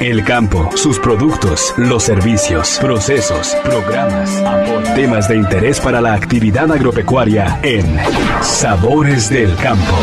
El campo, sus productos, los servicios, procesos, programas, temas de interés para la actividad agropecuaria en Sabores del Campo.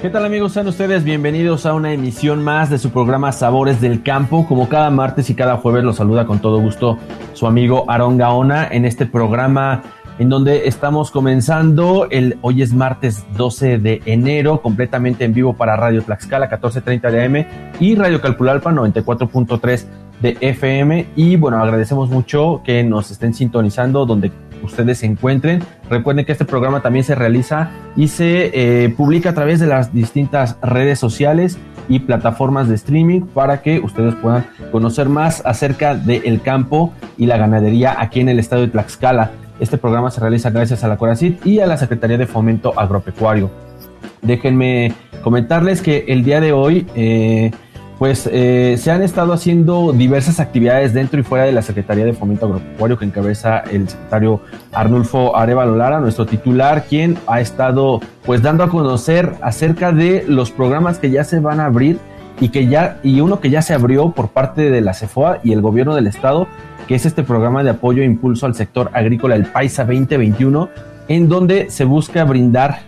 ¿Qué tal amigos? Sean ustedes bienvenidos a una emisión más de su programa Sabores del Campo. Como cada martes y cada jueves los saluda con todo gusto su amigo Aarón Gaona en este programa en donde estamos comenzando. El, hoy es martes 12 de enero, completamente en vivo para Radio Tlaxcala 1430 de AM y Radio Calpulalpa 94.3 de FM. Y bueno, agradecemos mucho que nos estén sintonizando donde ustedes se encuentren. Recuerden que este programa también se realiza y se eh, publica a través de las distintas redes sociales y plataformas de streaming para que ustedes puedan conocer más acerca del campo y la ganadería aquí en el estado de Tlaxcala. Este programa se realiza gracias a la Coracit y a la Secretaría de Fomento Agropecuario. Déjenme comentarles que el día de hoy, eh, pues eh, se han estado haciendo diversas actividades dentro y fuera de la Secretaría de Fomento Agropecuario que encabeza el secretario Arnulfo Arevalo Lara, nuestro titular, quien ha estado pues dando a conocer acerca de los programas que ya se van a abrir y que ya y uno que ya se abrió por parte de la CEFOA y el gobierno del estado que es este programa de apoyo e impulso al sector agrícola, el Paisa 2021, en donde se busca brindar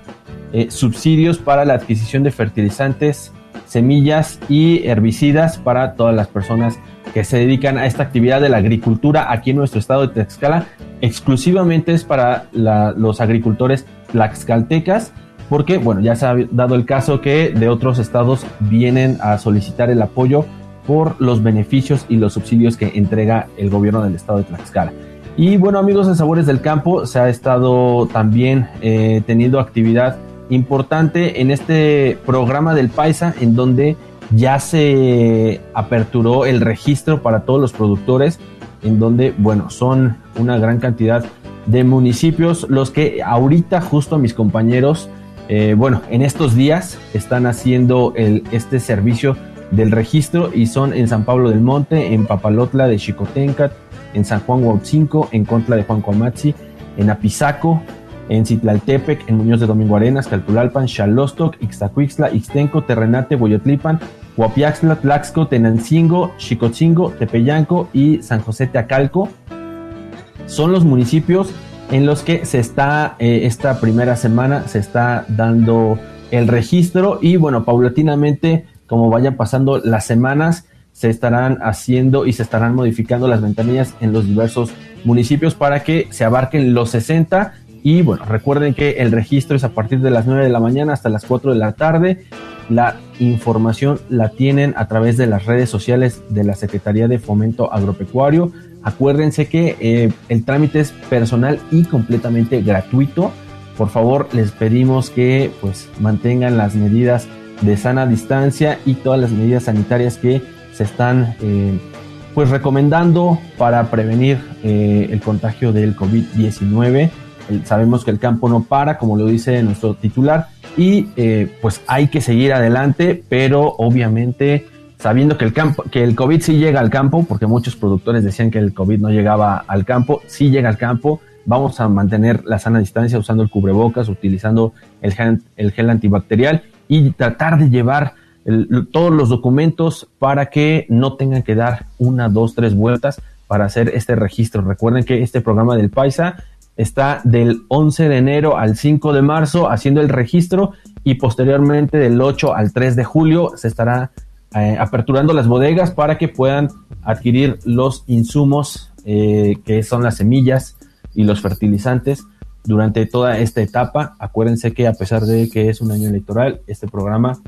eh, subsidios para la adquisición de fertilizantes, semillas y herbicidas para todas las personas que se dedican a esta actividad de la agricultura aquí en nuestro estado de Tlaxcala. Exclusivamente es para los agricultores tlaxcaltecas, porque bueno, ya se ha dado el caso que de otros estados vienen a solicitar el apoyo por los beneficios y los subsidios que entrega el gobierno del estado de Tlaxcala. Y bueno amigos de Sabores del Campo, se ha estado también eh, teniendo actividad importante en este programa del Paisa en donde ya se aperturó el registro para todos los productores, en donde, bueno, son una gran cantidad de municipios los que ahorita justo mis compañeros, eh, bueno, en estos días están haciendo el, este servicio del registro y son en San Pablo del Monte, en Papalotla de Chicotencat, en San Juan Huauchinco, en Contla de Juan Coamatzi, en Apizaco, en Citlaltepec, en Muñoz de Domingo Arenas, Calpulalpan, Xalostoc, Ixtacuixtla, Ixtenco, Terrenate, Boyotlipan, Huapiaxtla, Tlaxco, Tenancingo, Xicotzingo, Tepeyanco y San José Teacalco. Son los municipios en los que se está, eh, esta primera semana, se está dando el registro y bueno, paulatinamente como vayan pasando las semanas, se estarán haciendo y se estarán modificando las ventanillas en los diversos municipios para que se abarquen los 60. Y bueno, recuerden que el registro es a partir de las 9 de la mañana hasta las 4 de la tarde. La información la tienen a través de las redes sociales de la Secretaría de Fomento Agropecuario. Acuérdense que eh, el trámite es personal y completamente gratuito. Por favor, les pedimos que pues mantengan las medidas de sana distancia y todas las medidas sanitarias que se están eh, pues recomendando para prevenir eh, el contagio del COVID-19. Sabemos que el campo no para, como lo dice nuestro titular, y pues hay que seguir adelante, pero obviamente sabiendo que el campo, que el COVID sí llega al campo, porque muchos productores decían que el COVID no llegaba al campo, sí llega al campo, vamos a mantener la sana distancia usando el cubrebocas, utilizando el el gel antibacterial y tratar de llevar todos los documentos para que no tengan que dar una, dos, tres vueltas para hacer este registro. Recuerden que este programa del Paisa está del 11 de enero al 5 de marzo haciendo el registro y posteriormente del 8 al 3 de julio se estará eh, aperturando las bodegas para que puedan adquirir los insumos eh, que son las semillas y los fertilizantes durante toda esta etapa. Acuérdense que a pesar de que es un año electoral, este programa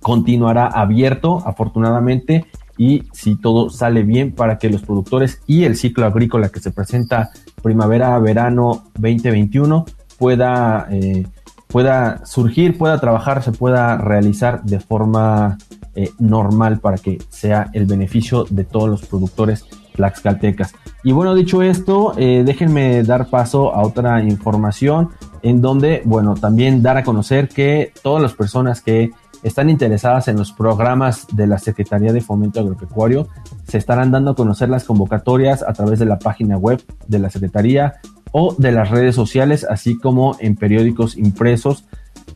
continuará abierto, afortunadamente, y si todo sale bien para que los productores y el ciclo agrícola que se presenta primavera-verano 2021 pueda, eh, pueda surgir, pueda trabajar, se pueda realizar de forma eh, normal para que sea el beneficio de todos los productores tlaxcaltecas. Y bueno, dicho esto, eh, déjenme dar paso a otra información en donde, bueno, también dar a conocer que todas las personas que están interesadas en los programas de la Secretaría de Fomento Agropecuario se estarán dando a conocer las convocatorias a través de la página web de la Secretaría o de las redes sociales, así como en periódicos impresos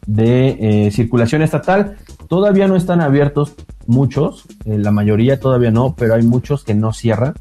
de eh, circulación estatal. Todavía no están abiertos muchos, eh, la mayoría todavía no, pero hay muchos que no cierran.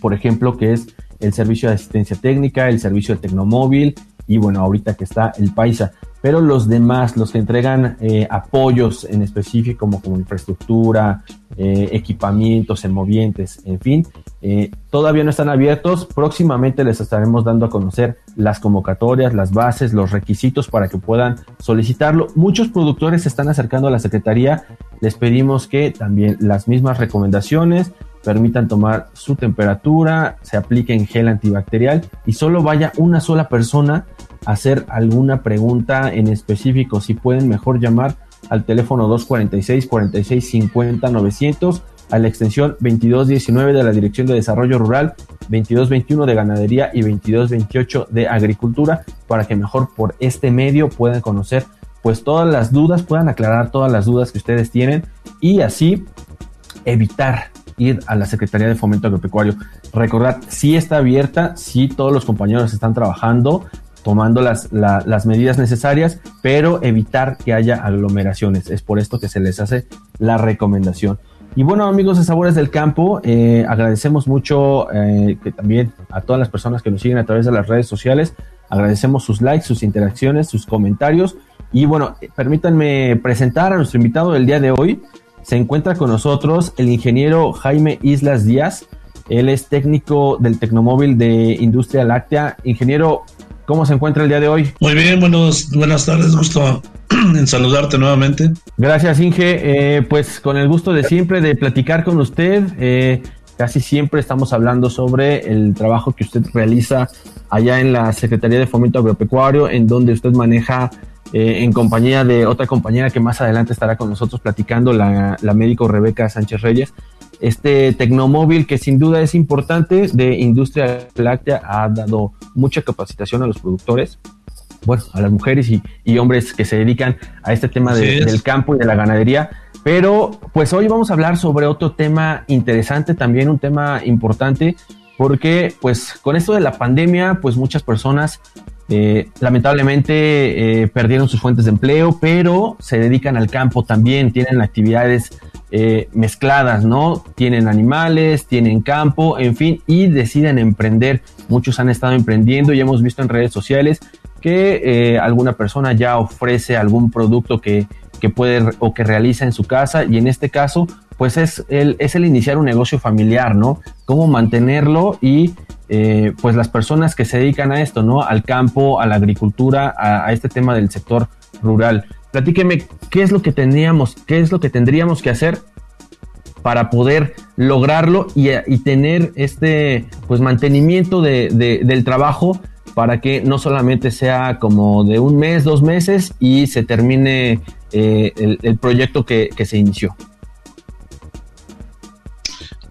Por ejemplo, que es el servicio de asistencia técnica, el servicio de Tecnomóvil y bueno, ahorita que está el Paisa pero los demás, los que entregan eh, apoyos en específico como, como infraestructura, eh, equipamientos en movientes, en fin, eh, todavía no están abiertos. Próximamente les estaremos dando a conocer las convocatorias, las bases, los requisitos para que puedan solicitarlo. Muchos productores se están acercando a la Secretaría. Les pedimos que también las mismas recomendaciones permitan tomar su temperatura, se apliquen gel antibacterial y solo vaya una sola persona hacer alguna pregunta en específico, si pueden mejor llamar al teléfono 246 46 50 900 a la extensión 2219 de la Dirección de Desarrollo Rural, 2221 de Ganadería y 2228 de Agricultura para que mejor por este medio puedan conocer pues todas las dudas, puedan aclarar todas las dudas que ustedes tienen y así evitar ir a la Secretaría de Fomento Agropecuario. Recordad, si está abierta, si todos los compañeros están trabajando, tomando las, las medidas necesarias, pero evitar que haya aglomeraciones. Es por esto que se les hace la recomendación. Y bueno, amigos de Sabores del Campo, eh, agradecemos mucho eh, que también a todas las personas que nos siguen a través de las redes sociales. Agradecemos sus likes, sus interacciones, sus comentarios. Y bueno, permítanme presentar a nuestro invitado del día de hoy. Se encuentra con nosotros el ingeniero Jaime Islas Díaz. Él es técnico del Tecnomóvil de Industria Láctea. Ingeniero, ¿Cómo se encuentra el día de hoy? Muy bien, buenos, buenas tardes, gusto en saludarte nuevamente. Gracias, Inge. Eh, pues con el gusto de siempre de platicar con usted. Eh, casi siempre estamos hablando sobre el trabajo que usted realiza allá en la Secretaría de Fomento Agropecuario, en donde usted maneja eh, en compañía de otra compañera que más adelante estará con nosotros platicando, la, la médico Rebeca Sánchez Reyes este tecnomóvil que sin duda es importante de industria láctea ha dado mucha capacitación a los productores, bueno, a las mujeres y, hombres que se dedican a este tema del campo y de la ganadería. Pero pues hoy vamos a hablar sobre otro tema interesante, también un tema importante, porque pues con esto de la pandemia, pues muchas personas eh, lamentablemente eh, perdieron sus fuentes de empleo, pero se dedican al campo también, tienen actividades eh, mezcladas, ¿no? Tienen animales, tienen campo, en fin, y deciden emprender. Muchos han estado emprendiendo y hemos visto en redes sociales que alguna persona ya ofrece algún producto que, que puede o que realiza en su casa y en este caso pues es el, es el iniciar un negocio familiar, ¿no? Cómo mantenerlo y eh, pues las personas que se dedican a esto, ¿no? Al campo, a la agricultura, a, este tema del sector rural. Platíqueme, ¿qué es lo que tendríamos, qué es lo que tendríamos que hacer para poder lograrlo y, tener este pues mantenimiento del trabajo para que no solamente sea como de un mes, dos meses y se termine eh, el, proyecto que, que, se inició?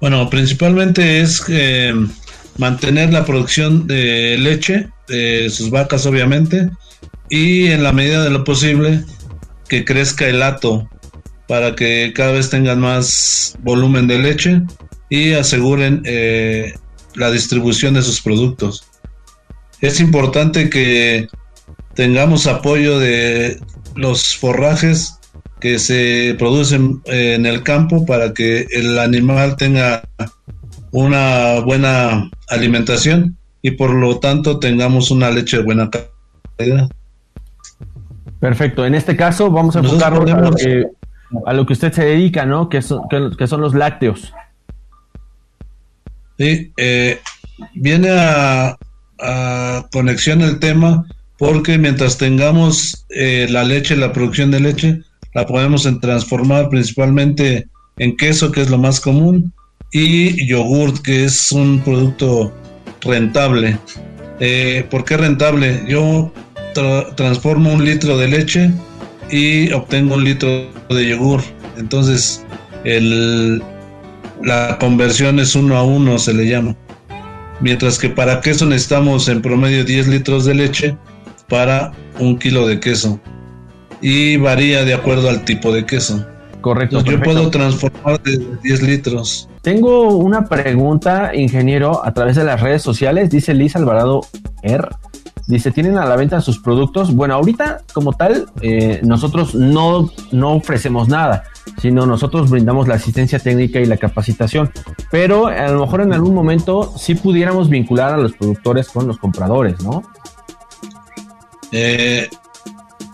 Bueno, principalmente es que mantener la producción de leche de sus vacas obviamente y en la medida de lo posible que crezca el hato para que cada vez tengan más volumen de leche y aseguren eh, la distribución de sus productos. Es importante que tengamos apoyo de los forrajes que se producen eh, en el campo para que el animal tenga una buena alimentación y por lo tanto tengamos una leche de buena calidad. Perfecto. En este caso vamos a enfocarnos a, lo que, usted se dedica, ¿no? Que son, que, son los lácteos. Sí, eh, viene a, conexión el tema porque mientras tengamos eh, la leche, la producción de leche, la podemos transformar principalmente en queso, que es lo más común, y yogurt, que es un producto rentable. Eh, ¿Por qué rentable? Yo transformo un litro de leche y obtengo un litro de yogur. Entonces, el, la conversión es uno a uno, se le llama. Mientras que para queso necesitamos en promedio 10 litros de leche para un kilo de queso. Y varía de acuerdo al tipo de queso. Correcto. yo puedo transformar de 10 litros Tengo una pregunta, ingeniero, a través de las redes sociales. Dice Liz Alvarado R. Dice, ¿tienen a la venta sus productos? Bueno, ahorita como tal, eh, nosotros no, no ofrecemos nada, sino nosotros brindamos la asistencia técnica y la capacitación. Pero a lo mejor en algún momento sí pudiéramos vincular a los productores con los compradores, ¿no? Eh,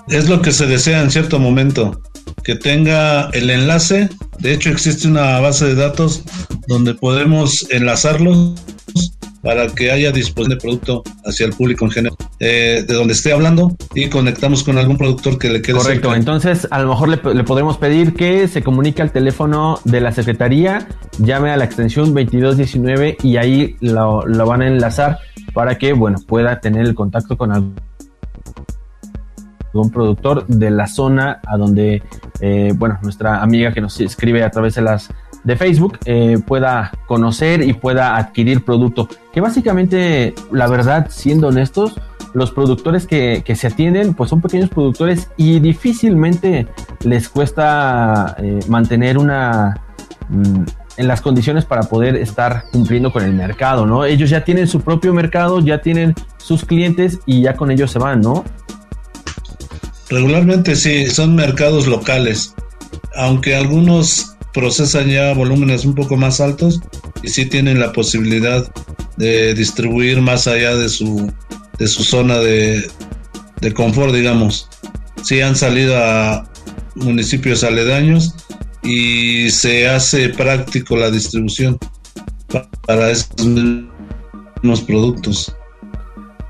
es lo que se desea en cierto momento, que tenga el enlace. De hecho, existe una base de datos donde podemos enlazarlos para que haya disposición de producto hacia el público en general, eh, de donde esté hablando y conectamos con algún productor que le quede Correcto, entonces a lo mejor le, le, podremos pedir que se comunique al teléfono de la Secretaría, llame a la extensión 2219 y ahí lo, lo van a enlazar para que, bueno, pueda tener el contacto con algún productor de la zona a donde, eh, bueno, nuestra amiga que nos escribe a través de las de Facebook eh, pueda conocer y pueda adquirir producto. Que básicamente, la verdad, siendo honestos, los productores que, se atienden, pues son pequeños productores y difícilmente les cuesta eh, mantener una mm, en las condiciones para poder estar cumpliendo con el mercado, ¿no? Ellos ya tienen su propio mercado, ya tienen sus clientes y ya con ellos se van, ¿no? Regularmente sí, son mercados locales, aunque algunos procesan ya volúmenes un poco más altos y sí tienen la posibilidad de distribuir más allá de su, de su zona de, de confort, digamos. Sí han salido a municipios aledaños y se hace práctico la distribución para estos mismos productos.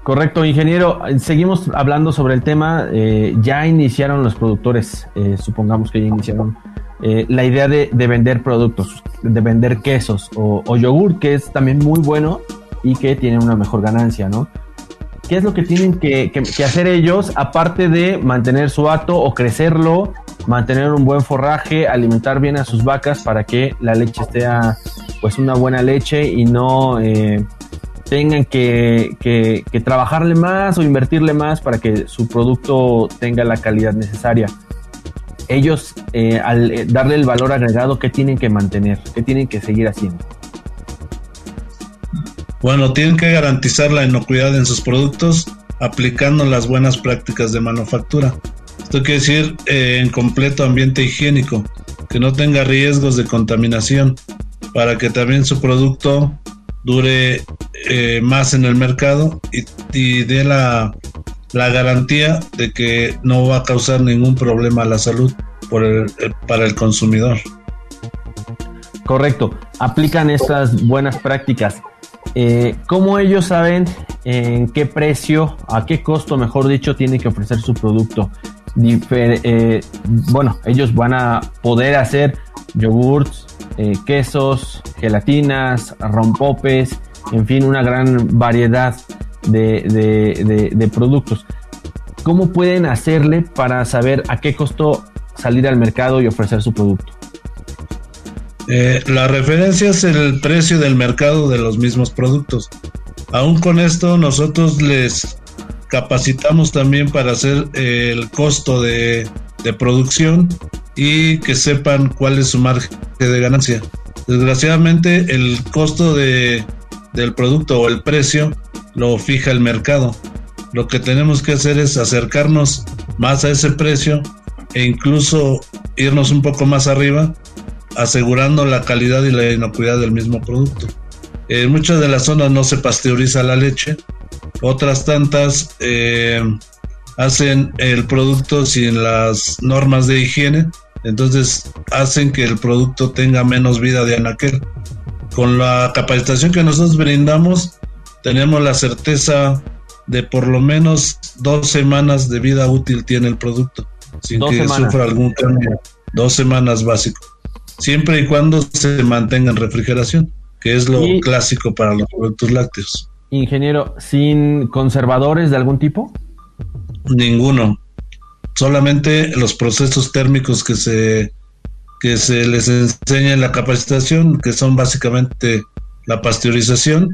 Correcto, ingeniero. Seguimos hablando sobre el tema. Eh, ya iniciaron los productores, eh, supongamos que ya iniciaron eh, la idea de, vender productos, de vender quesos o, yogur, que es también muy bueno y que tiene una mejor ganancia, ¿no? ¿Qué es lo que tienen que, hacer ellos, aparte de mantener su hato o crecerlo, mantener un buen forraje, alimentar bien a sus vacas para que la leche esté pues una buena leche y no eh, tengan que, que trabajarle más o invertirle más para que su producto tenga la calidad necesaria? ellos eh, al eh, darle el valor agregado, ¿qué tienen que mantener? ¿Qué tienen que seguir haciendo? Bueno, tienen que garantizar la inocuidad en sus productos aplicando las buenas prácticas de manufactura. Esto quiere decir eh, en completo ambiente higiénico, que no tenga riesgos de contaminación, para que también su producto dure más en el mercado y, y dé la la garantía de que no va a causar ningún problema a la salud eh, para el consumidor. Correcto, aplican estas buenas prácticas. Eh, ¿Cómo ellos saben en qué precio, a qué costo, mejor dicho, tienen que ofrecer su producto? Eh, bueno, ellos van a poder hacer yogurts, quesos, gelatinas, rompopes, en fin, una gran variedad de, productos. ¿Cómo pueden hacerle para saber a qué costo salir al mercado y ofrecer su producto? Eh, la referencia es el precio del mercado de los mismos productos. Aún con esto, nosotros les capacitamos también para hacer el costo de, de producción y que sepan cuál es su margen de ganancia. Desgraciadamente, el costo de, del producto o el precio lo fija el mercado. Lo que tenemos que hacer es acercarnos más a ese precio e incluso irnos un poco más arriba, asegurando la calidad y la inocuidad del mismo producto. En muchas de las zonas no se pasteuriza la leche, otras tantas eh, hacen el producto sin las normas de higiene, entonces hacen que el producto tenga menos vida de anaquel. Con la capacitación que nosotros brindamos, tenemos la certeza de por lo menos dos semanas de vida útil tiene el producto, sin que sufra algún cambio. Dos semanas básico. Siempre y cuando se mantenga en refrigeración, que es lo clásico para los productos lácteos. Ingeniero, ¿sin conservadores de algún tipo? Ninguno. Solamente los procesos térmicos que se, que se les enseña en la capacitación, que son básicamente la pasteurización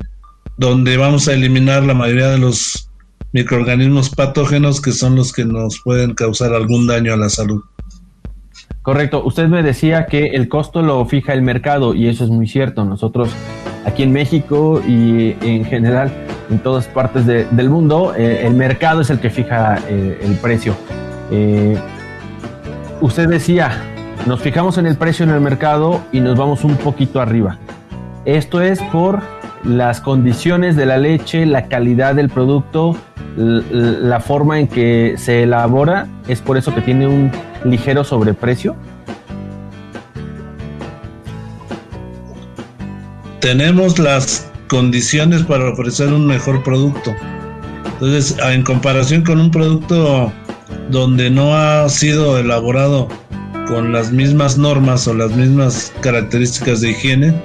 donde vamos a eliminar la mayoría de los microorganismos patógenos que son los que nos pueden causar algún daño a la salud. Correcto. Usted me decía que el costo lo fija el mercado y eso es muy cierto. Nosotros aquí en México y en general en todas partes del mundo, eh, el mercado es el que fija eh, el precio. Eh, usted decía, nos fijamos en el precio en el mercado y nos vamos un poquito arriba. Esto es por las condiciones de la leche, la calidad del producto, la forma en que se elabora, es por eso que tiene un ligero sobreprecio. Tenemos las condiciones para ofrecer un mejor producto. Entonces, en comparación con un producto donde no ha sido elaborado con las mismas normas o las mismas características de higiene,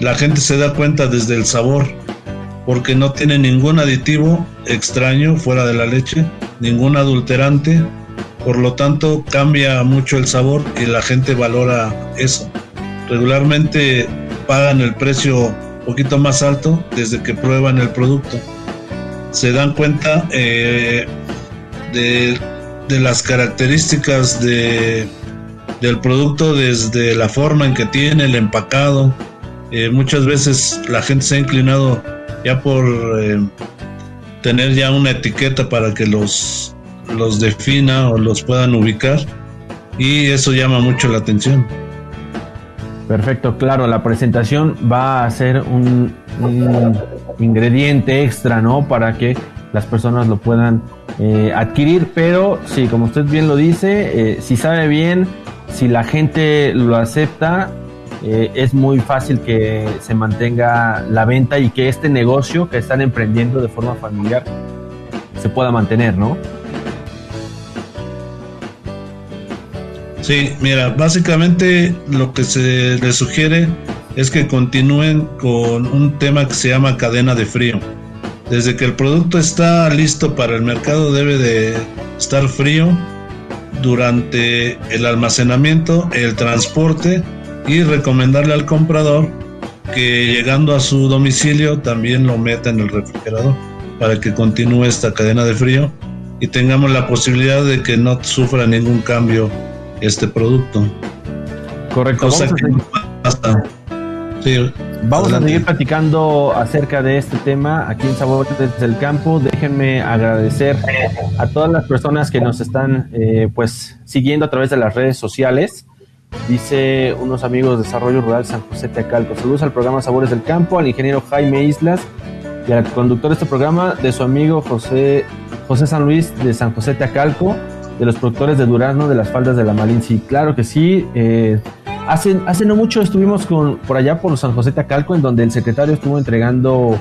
la gente se da cuenta desde el sabor, porque no tiene ningún aditivo extraño fuera de la leche, ningún adulterante, por lo tanto cambia mucho el sabor y la gente valora eso. Regularmente pagan el precio poquito más alto desde que prueban el producto. Se dan cuenta eh, de, las características de, del producto desde la forma en que tiene, el empacado. Eh, muchas veces la gente se ha inclinado ya por eh, tener ya una etiqueta para que los, los defina o los puedan ubicar y eso llama mucho la atención. Perfecto, claro, la presentación va a ser un, ingrediente extra, ¿no? Para que las personas lo puedan eh, adquirir, pero sí, como usted bien lo dice, eh, si sabe bien, si la gente lo acepta, eh, es muy fácil que se mantenga la venta y que este negocio que están emprendiendo de forma familiar se pueda mantener, ¿no? Sí, mira, básicamente lo que se les sugiere es que continúen con un tema que se llama cadena de frío. Desde que el producto está listo para el mercado debe de estar frío durante el almacenamiento, el transporte y recomendarle al comprador que llegando a su domicilio también lo meta en el refrigerador para que continúe esta cadena de frío y tengamos la posibilidad de que no sufra ningún cambio este producto. Correcto. Vamos a seguir platicando acerca de este tema aquí en Sabor desde el campo. Déjenme agradecer a todas las personas que nos están eh, pues siguiendo a través de las redes sociales. Dice unos amigos de Desarrollo Rural San José Teacalco. Saludos al programa Sabores del Campo, al ingeniero Jaime Islas y al conductor de este programa, de su amigo José, José San Luis de San José Teacalco de los productores de Durazno de las faldas de la. Sí, claro que sí. Eh, hace, hace no mucho estuvimos con, por allá por San José Tacalco, en donde el secretario estuvo entregando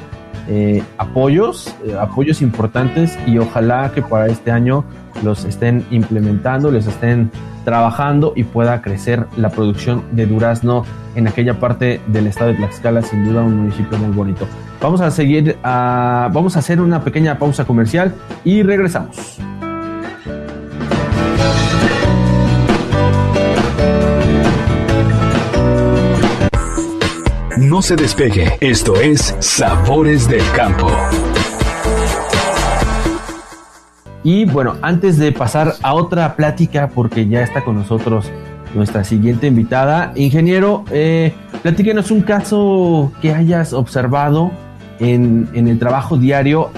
eh, apoyos, eh, apoyos importantes y ojalá que para este año los estén implementando, les estén trabajando y pueda crecer la producción de durazno en aquella parte del estado de Tlaxcala, sin duda un municipio muy bonito. Vamos a seguir, a, vamos a hacer una pequeña pausa comercial y regresamos. No se despegue. Esto es Sabores del Campo. Y bueno, antes de pasar a otra plática, porque ya está con nosotros nuestra siguiente invitada, ingeniero, eh, platíquenos un caso que hayas observado en, el trabajo diario,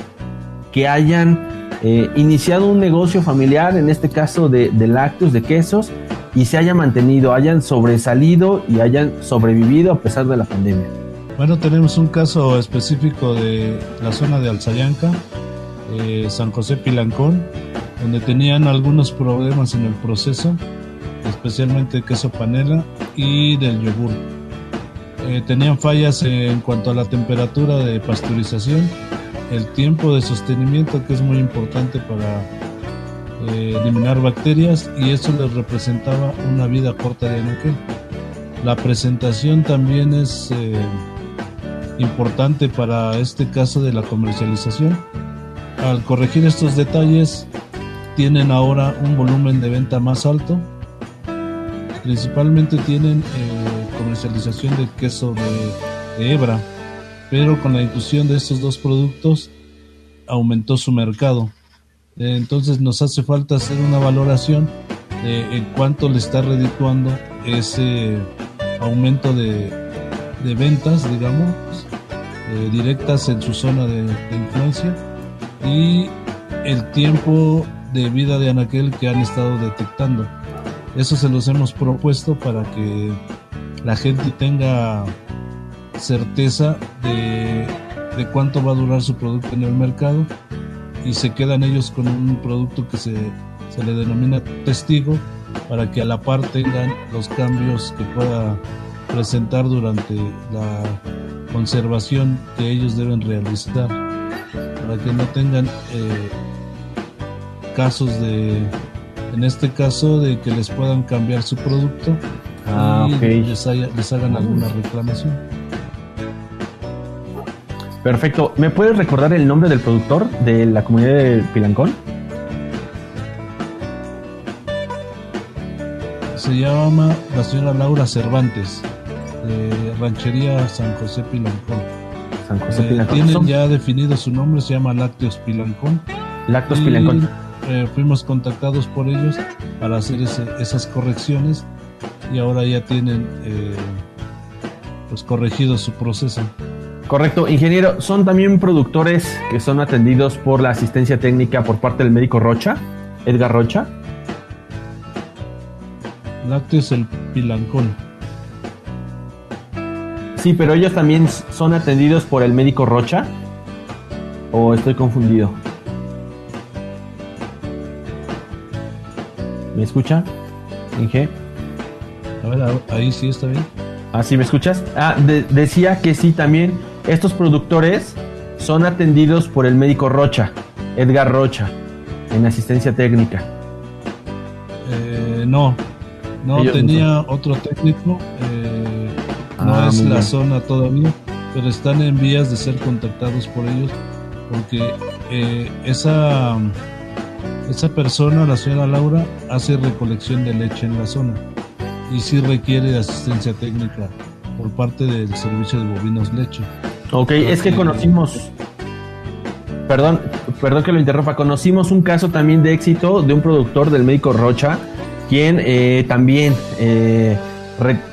que hayan eh, iniciado un negocio familiar, en este caso de, de lácteos, de quesos, y se haya mantenido, hayan sobresalido y hayan sobrevivido a pesar de la pandemia. Bueno, tenemos un caso específico de la zona de Alzayanca, eh, San José Pilancón, donde tenían algunos problemas en el proceso, especialmente queso panela y del yogur. Eh, tenían fallas en cuanto a la temperatura de pasteurización, el tiempo de sostenimiento, que es muy importante para eh, eliminar bacterias y eso les representaba una vida corta de anaquel. La presentación también es eh, importante para este caso de la comercialización. Al corregir estos detalles, tienen ahora un volumen de venta más alto. Principalmente tienen eh, comercialización de queso de hebra, pero con la inclusión de estos dos productos aumentó su mercado. Entonces nos hace falta hacer una valoración de en cuánto le está redituando ese aumento de, de ventas, digamos, eh, directas en su zona de, influencia y el tiempo de vida de Anaquel que han estado detectando. Eso se los hemos propuesto para que la gente tenga certeza de, de cuánto va a durar su producto en el mercado y se quedan ellos con un producto que se, se le denomina testigo para que a la par tengan los cambios que pueda presentar durante la conservación que ellos deben realizar para que no tengan eh, casos de en este caso de que les puedan cambiar su producto ah, y les, les hagan alguna reclamación perfecto ¿me puedes recordar el nombre del productor de la comunidad de Pilancón? se llama la señora Laura Cervantes de Ranchería San José Pilancón. San José eh, Pilancón. tienen ya definido su nombre, se llama Lácteos Pilancón. Lácteos Pilancón. Eh, fuimos contactados por ellos para hacer esas correcciones y ahora ya tienen eh, pues corregido su proceso. Correcto, ingeniero, son también productores que son atendidos por la asistencia técnica por parte del médico Rocha, Edgar Rocha. Lácteos el Pilancón. Sí, pero ellos también son atendidos por el médico Rocha. ¿O estoy confundido? ¿Me escucha? Inge. A ver, ahí sí está bien. Ah, sí, ¿me escuchas? Ah, decía que sí, también estos productores son atendidos por el médico Rocha, Edgar Rocha, en asistencia técnica. Eh, no, no, tenía otro técnico. Eh, no ah, es la zona todavía, pero están en vías de ser contactados por ellos porque eh, esa, esa persona, la señora Laura, hace recolección de leche en la zona y sí requiere asistencia técnica por parte del servicio de bovinos leche. Ok, es que conocimos, perdón, perdón que lo interrumpa, conocimos un caso también de éxito de un productor del médico Rocha, quien eh, también eh,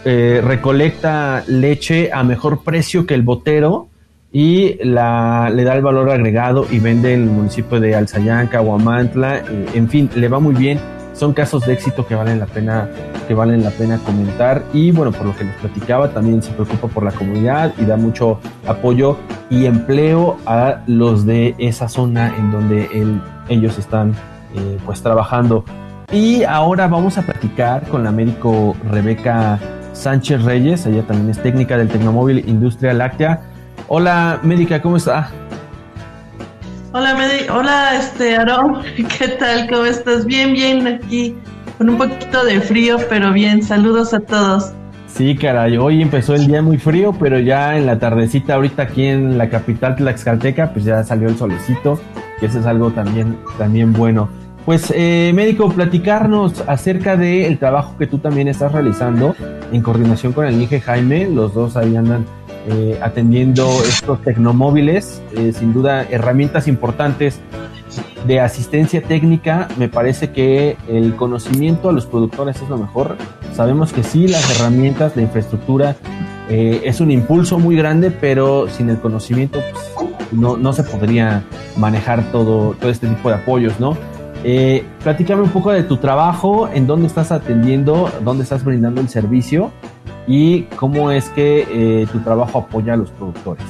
eh, recolecta leche a mejor precio que el botero y la, le da el valor agregado y vende en el municipio de Alzayanca, Huamantla, eh, en fin, le va muy bien. Son casos de éxito que valen la pena que valen la pena comentar y bueno, por lo que les platicaba, también se preocupa por la comunidad y da mucho apoyo y empleo a los de esa zona en donde ellos están eh, pues trabajando. Y ahora vamos a platicar con la médico Rebeca Sánchez Reyes, ella también es técnica del Tecnomóvil Industria Láctea. Hola, médica, ¿cómo está? Hola, hola, este, Aaron, ¿qué tal? ¿Cómo estás? Bien, bien, aquí con un poquito de frío, pero bien, saludos a todos. Sí, caray, hoy empezó el día muy frío, pero ya en la tardecita, ahorita aquí en la capital Tlaxcalteca, pues ya salió el solecito, que eso es algo también, también bueno. Pues eh, médico, platicarnos acerca del trabajo que tú también estás realizando en coordinación con el Inge Jaime, los dos ahí andan eh, atendiendo estos tecnomóviles, eh, sin duda herramientas importantes de asistencia técnica, me parece que el conocimiento a los productores es lo mejor. Sabemos que sí, las herramientas, de infraestructura es un impulso muy grande, pero sin el conocimiento pues, no, no se podría manejar todo, todo este tipo de apoyos, ¿no? Eh, platícame un poco de tu trabajo, en dónde estás atendiendo, dónde estás brindando el servicio y cómo es que eh, tu trabajo apoya a los productores.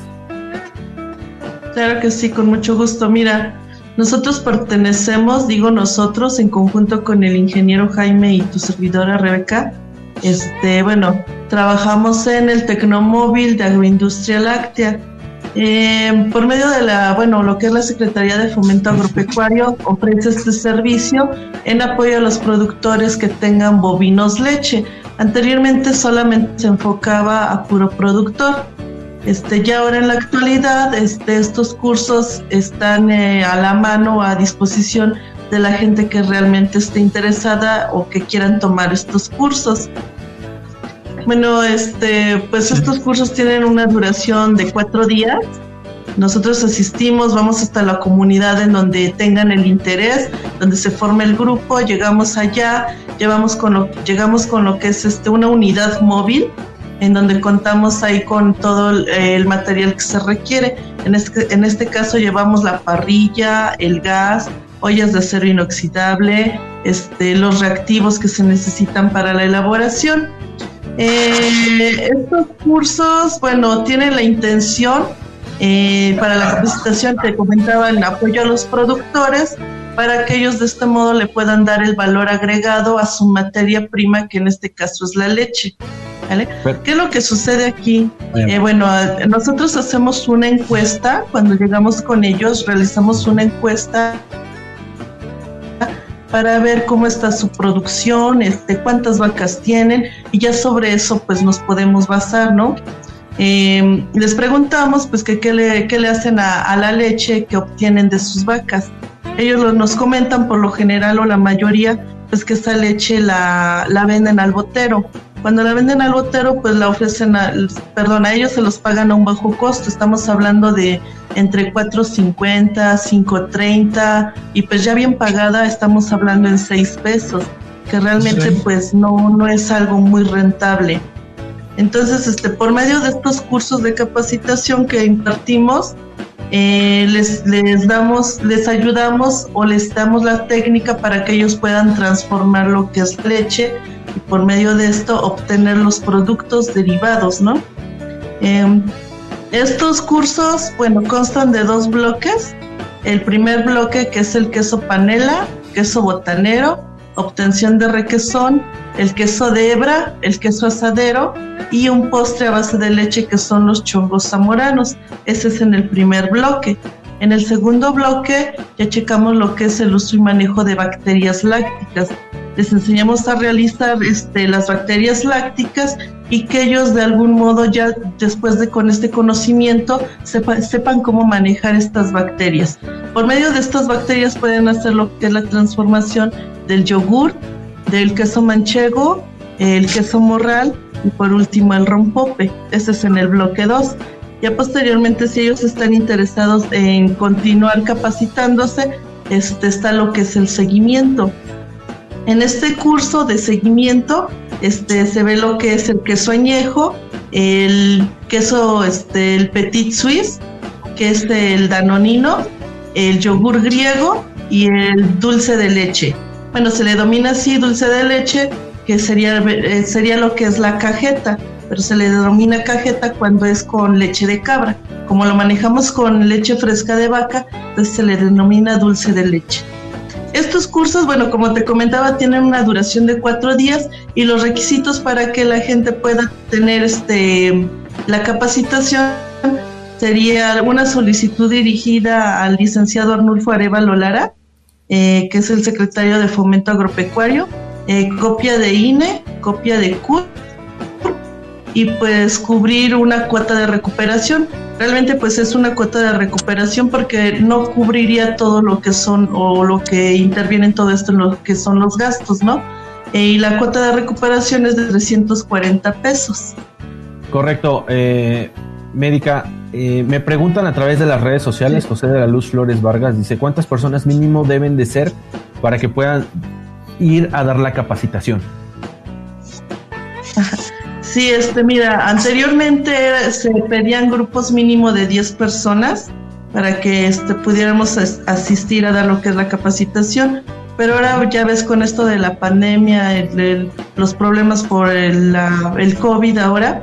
Claro que sí, con mucho gusto. Mira, nosotros pertenecemos, digo nosotros, en conjunto con el ingeniero Jaime y tu servidora Rebeca. Este, bueno, trabajamos en el Tecnomóvil de Agroindustria Láctea eh, por medio de la, bueno, lo que es la Secretaría de Fomento Agropecuario ofrece este servicio en apoyo a los productores que tengan bovinos leche. Anteriormente solamente se enfocaba a puro productor. Este, ya ahora en la actualidad este, estos cursos están eh, a la mano, a disposición de la gente que realmente esté interesada o que quieran tomar estos cursos. Bueno, este, pues estos cursos tienen una duración de cuatro días Nosotros asistimos, vamos hasta la comunidad en donde tengan el interés, donde se forme el grupo, llegamos allá, llevamos con lo, llegamos con lo que es este, una unidad móvil en donde contamos ahí con todo el, material que se requiere. En este, en este caso llevamos la parrilla, el gas, ollas de acero inoxidable, este, los reactivos que se necesitan para la elaboración. Eh, estos cursos, bueno, tienen la intención eh, para la capacitación, te comentaba, en apoyo a los productores, para que ellos de este modo le puedan dar el valor agregado a su materia prima, que en este caso es la leche. ¿Qué es lo que sucede aquí? Eh, bueno, nosotros hacemos una encuesta, cuando llegamos con ellos, realizamos una encuesta para ver cómo está su producción, este, cuántas vacas tienen y ya sobre eso pues nos podemos basar, ¿no? Les preguntamos pues que qué le, qué le hacen a, la leche que obtienen de sus vacas. Ellos nos comentan por lo general o la mayoría pues que esa leche la, la venden al botero. Cuando la venden al botero, pues la ofrecen, a, perdón, a ellos se los pagan a un bajo costo. Estamos hablando de entre 4.50, 5.30 y pues ya bien pagada estamos hablando en 6 pesos, que realmente pues no, no es algo muy rentable. Entonces, este, por medio de estos cursos de capacitación que impartimos, eh, les, les damos, les ayudamos o les damos la técnica para que ellos puedan transformar lo que es leche y por medio de esto obtener los productos derivados, ¿no? Em, estos cursos, bueno, constan de dos bloques. El primer bloque que es el queso panela, queso botanero, obtención de requesón, el queso de hebra, el queso asadero y un postre a base de leche que son los chongos zamoranos. Ese es en el primer bloque. En el segundo bloque ya checamos lo que es el uso y manejo de bacterias lácticas. Les enseñamos a realizar este, las bacterias lácticas y que ellos de algún modo ya después de con este conocimiento sepan cómo manejar estas bacterias. Por medio de estas bacterias pueden hacer lo que es la transformación del yogur, del queso manchego, el queso morral y por último el rompope. Este es en el bloque 2. Ya posteriormente, si ellos están interesados en continuar capacitándose, este, está lo que es el seguimiento. En este curso de seguimiento este, se ve lo que es el queso añejo, el queso, este, el petit suisse, que es el danonino, el yogur griego y el dulce de leche. Bueno, se le domina así dulce de leche, que sería, eh, sería lo que es la cajeta pero se le denomina cajeta cuando es con leche de cabra. Como lo manejamos con leche fresca de vaca, entonces se le denomina dulce de leche. Estos cursos, bueno, como te comentaba, tienen una duración de cuatro días y los requisitos para que la gente pueda tener este, la capacitación sería una solicitud dirigida al licenciado Arnulfo Arevalo Lara, eh, que es el secretario de Fomento Agropecuario, eh, copia de INE, copia de CUT y pues cubrir una cuota de recuperación. Realmente pues es una cuota de recuperación porque no cubriría todo lo que son o lo que interviene en todo esto en lo que son los gastos, ¿no? Eh, y la cuota de recuperación es de 340 pesos. Correcto. Eh, médica, eh, me preguntan a través de las redes sociales, José de la Luz Flores Vargas dice, ¿cuántas personas mínimo deben de ser para que puedan ir a dar la capacitación? Sí, este, mira, anteriormente se pedían grupos mínimo de 10 personas para que este, pudiéramos asistir a dar lo que es la capacitación, pero ahora ya ves con esto de la pandemia, los problemas por el, el COVID ahora,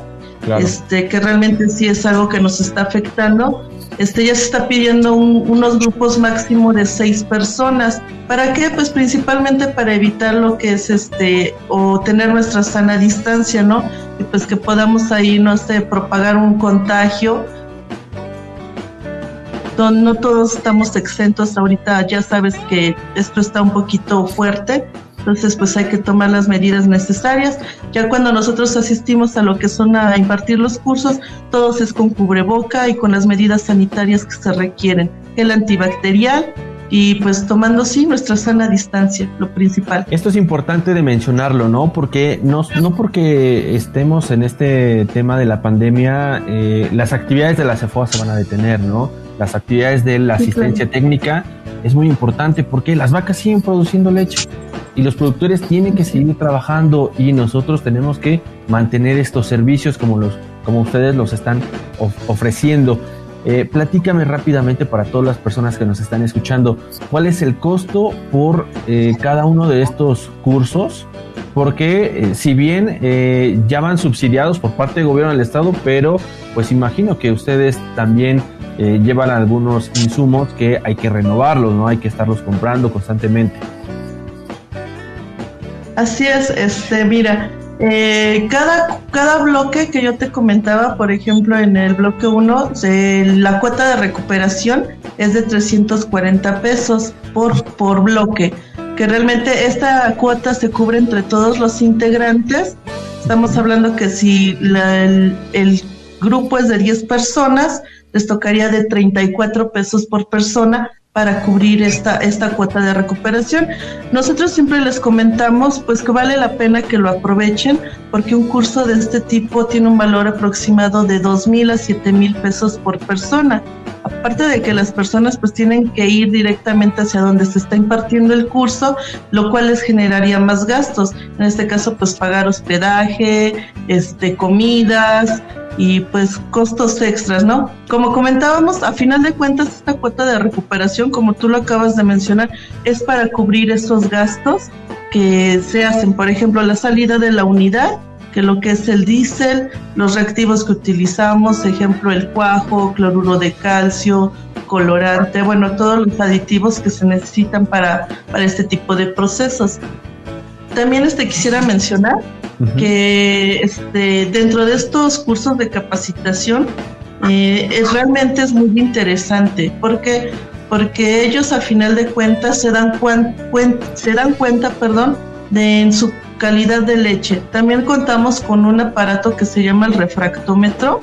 este, que realmente sí es algo que nos está afectando, este, ya se está pidiendo unos grupos máximo de seis personas. ¿Para qué? Pues principalmente para evitar lo que es este, o tener nuestra sana distancia, ¿no? Pues que podamos ahí, no sé, propagar un contagio. No, no todos estamos exentos ahorita, ya sabes que esto está un poquito fuerte, entonces, pues hay que tomar las medidas necesarias. Ya cuando nosotros asistimos a lo que son a impartir los cursos, todos es con cubreboca y con las medidas sanitarias que se requieren. El antibacterial, y pues tomando sí nuestra sana distancia, lo principal. Esto es importante de mencionarlo, ¿no? Porque no, no porque estemos en este tema de la pandemia, eh, las actividades de la CEFOA se van a detener, ¿no? Las actividades de la asistencia técnica es muy importante porque las vacas siguen produciendo leche y los productores tienen que seguir trabajando y nosotros tenemos que mantener estos servicios como los como ustedes los están ofreciendo. Eh, platícame rápidamente para todas las personas que nos están escuchando, ¿cuál es el costo por eh, cada uno de estos cursos? Porque eh, si bien eh, ya van subsidiados por parte del gobierno del estado, pero pues imagino que ustedes también llevan algunos insumos que hay que renovarlos, ¿no? Hay que estarlos comprando constantemente. Así es, este, mira, eh, cada, cada bloque que yo te comentaba, por ejemplo, en el bloque 1, la cuota de recuperación es de 340 pesos por, por bloque, que realmente esta cuota se cubre entre todos los integrantes. Estamos hablando que si el, grupo es de 10 personas, les tocaría de 34 pesos por persona para cubrir esta, esta cuota de recuperación. Nosotros siempre les comentamos pues que vale la pena que lo aprovechen porque un curso de este tipo tiene un valor aproximado de dos mil a siete mil pesos por persona. Aparte de que las personas pues tienen que ir directamente hacia donde se está impartiendo el curso, lo cual les generaría más gastos. En este caso pues pagar hospedaje, este, comidas, y pues costos extras, ¿no? Como comentábamos, a final de cuentas esta cuota de recuperación, como tú lo acabas de mencionar, es para cubrir esos gastos que se hacen, por ejemplo, la salida de la unidad, que lo que es el diésel, los reactivos que utilizamos, ejemplo, el cuajo, cloruro de calcio, colorante, bueno, todos los aditivos que se necesitan para, para este tipo de procesos. También este quisiera mencionar que este, dentro de estos cursos de capacitación eh, es, realmente es muy interesante. Porque porque ellos a final de cuentas se dan, se dan cuenta perdón, de en su calidad de leche. También contamos con un aparato que se llama el refractómetro,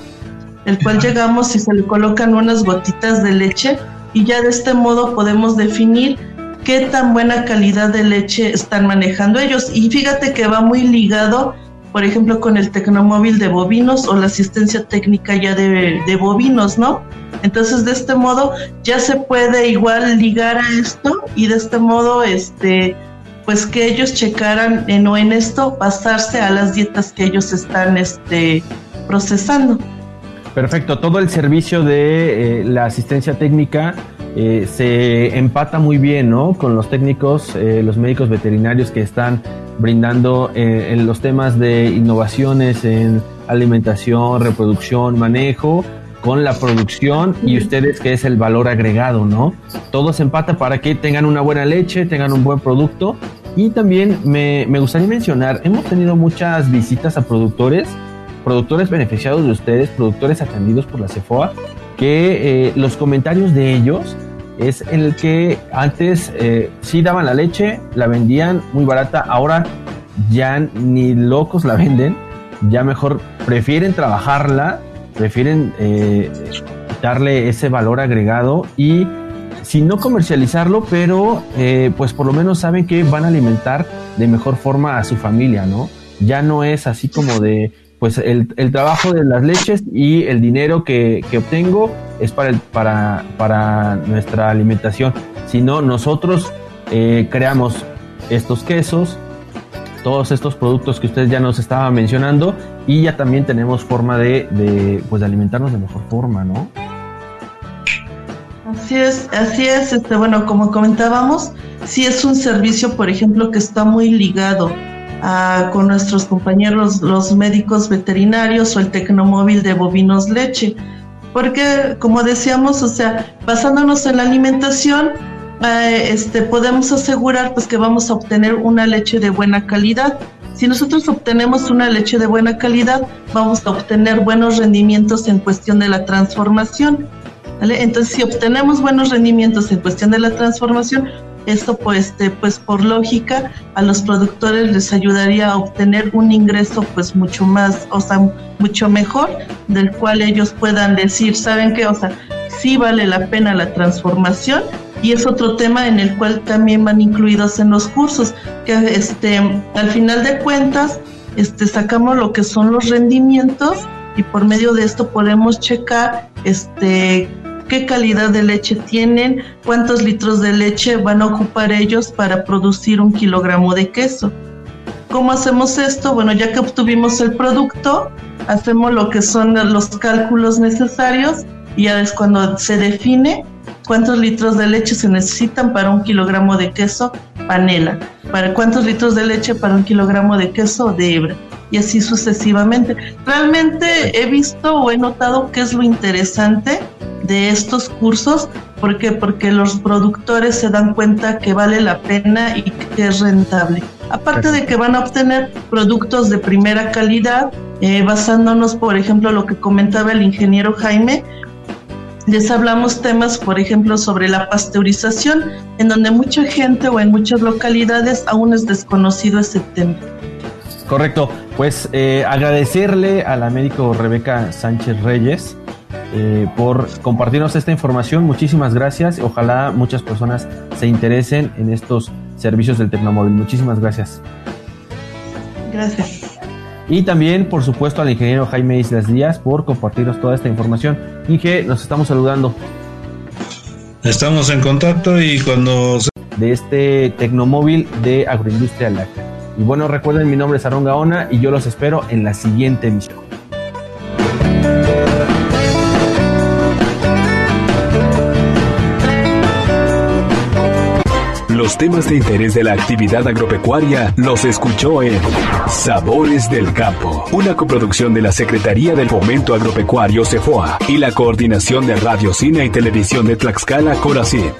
el cual llegamos y se le colocan unas gotitas de leche y ya de este modo podemos definir qué tan buena calidad de leche están manejando ellos. Y fíjate que va muy ligado, por ejemplo, con el tecnomóvil de bovinos o la asistencia técnica ya de, bovinos, ¿no? Entonces, de este modo ya se puede igual ligar a esto y de este modo, este, pues que ellos checaran en, o en esto basarse a las dietas que ellos están este, procesando. Perfecto, todo el servicio de eh, la asistencia técnica eh, se empata muy bien ¿no? con los técnicos, eh, los médicos veterinarios que están brindando eh, en los temas de innovaciones en alimentación, reproducción, manejo, con la producción y ustedes que es el valor agregado, ¿no? Todo se empata para que tengan una buena leche, tengan un buen producto. Y también me, me gustaría mencionar, hemos tenido muchas visitas a productores, productores beneficiados de ustedes, productores atendidos por la CEFOA, que los comentarios de ellos es el que antes eh, sí daban la leche, la vendían muy barata, ahora ya ni locos la venden, ya mejor prefieren trabajarla, prefieren eh, darle ese valor agregado y si no comercializarlo, pero eh, pues por lo menos saben que van a alimentar de mejor forma a su familia, ¿no? Ya no es así como de pues el, el, trabajo de las leches y el dinero que, que obtengo es para, el, para, para nuestra alimentación, sino nosotros eh, creamos estos quesos, todos estos productos que ustedes ya nos estaban mencionando y ya también tenemos forma de, de, pues, de alimentarnos de mejor forma, ¿no? Así es, así es, este, bueno, como comentábamos, sí es un servicio, por ejemplo, que está muy ligado con nuestros compañeros los médicos veterinarios o el tecnomóvil de bovinos leche. Porque, como decíamos, o sea, basándonos en la alimentación, eh, este, podemos asegurar pues que vamos a obtener una leche de buena calidad. Si nosotros obtenemos una leche de buena calidad, vamos a obtener buenos rendimientos en cuestión de la transformación. Entonces, si obtenemos buenos rendimientos en cuestión de la transformación, esto pues, este, pues por lógica a los productores les ayudaría a obtener un ingreso pues mucho más, o sea, mucho mejor, del cual ellos puedan decir, ¿saben qué? O sea, sí vale la pena la transformación y es otro tema en el cual también van incluidos en los cursos, que este, al final de cuentas este, sacamos lo que son los rendimientos y por medio de esto podemos checar este, qué calidad de leche tienen, cuántos litros de leche van a ocupar ellos para producir un kilogramo de queso. ¿Cómo hacemos esto? Bueno, ya que obtuvimos el producto, hacemos lo que son los cálculos necesarios y ya es cuando se define cuántos litros de leche se necesitan para un kilogramo de queso panela, para cuántos litros de leche para un kilogramo de queso de hebra y así sucesivamente. Realmente he visto o he notado que es lo interesante de estos cursos, ¿por Porque los productores se dan cuenta que vale la pena y que es rentable. Aparte de que van a obtener productos de primera calidad, eh, basándonos, por ejemplo, lo que comentaba el ingeniero Jaime, les hablamos temas, por ejemplo, sobre la pasteurización, en donde mucha gente o en muchas localidades aún es desconocido ese tema. Correcto, pues eh, agradecerle a la médico Rebeca Sánchez Reyes eh, por compartirnos esta información. Muchísimas gracias. Ojalá muchas personas se interesen en estos servicios del Tecnomóvil. Muchísimas gracias. Gracias. Y también, por supuesto, al ingeniero Jaime Islas Díaz por compartirnos toda esta información. Inge, nos estamos saludando. Estamos en contacto y cuando... De este Tecnomóvil de Agroindustria Láctea. Y bueno, recuerden, mi nombre es Aaron Gaona y yo los espero en la siguiente emisión. Los temas de interés de la actividad agropecuaria los escuchó en Sabores del Campo, una coproducción de la Secretaría del Fomento Agropecuario CEFOA y la Coordinación de Radio, Cine y Televisión de Tlaxcala, Coracit.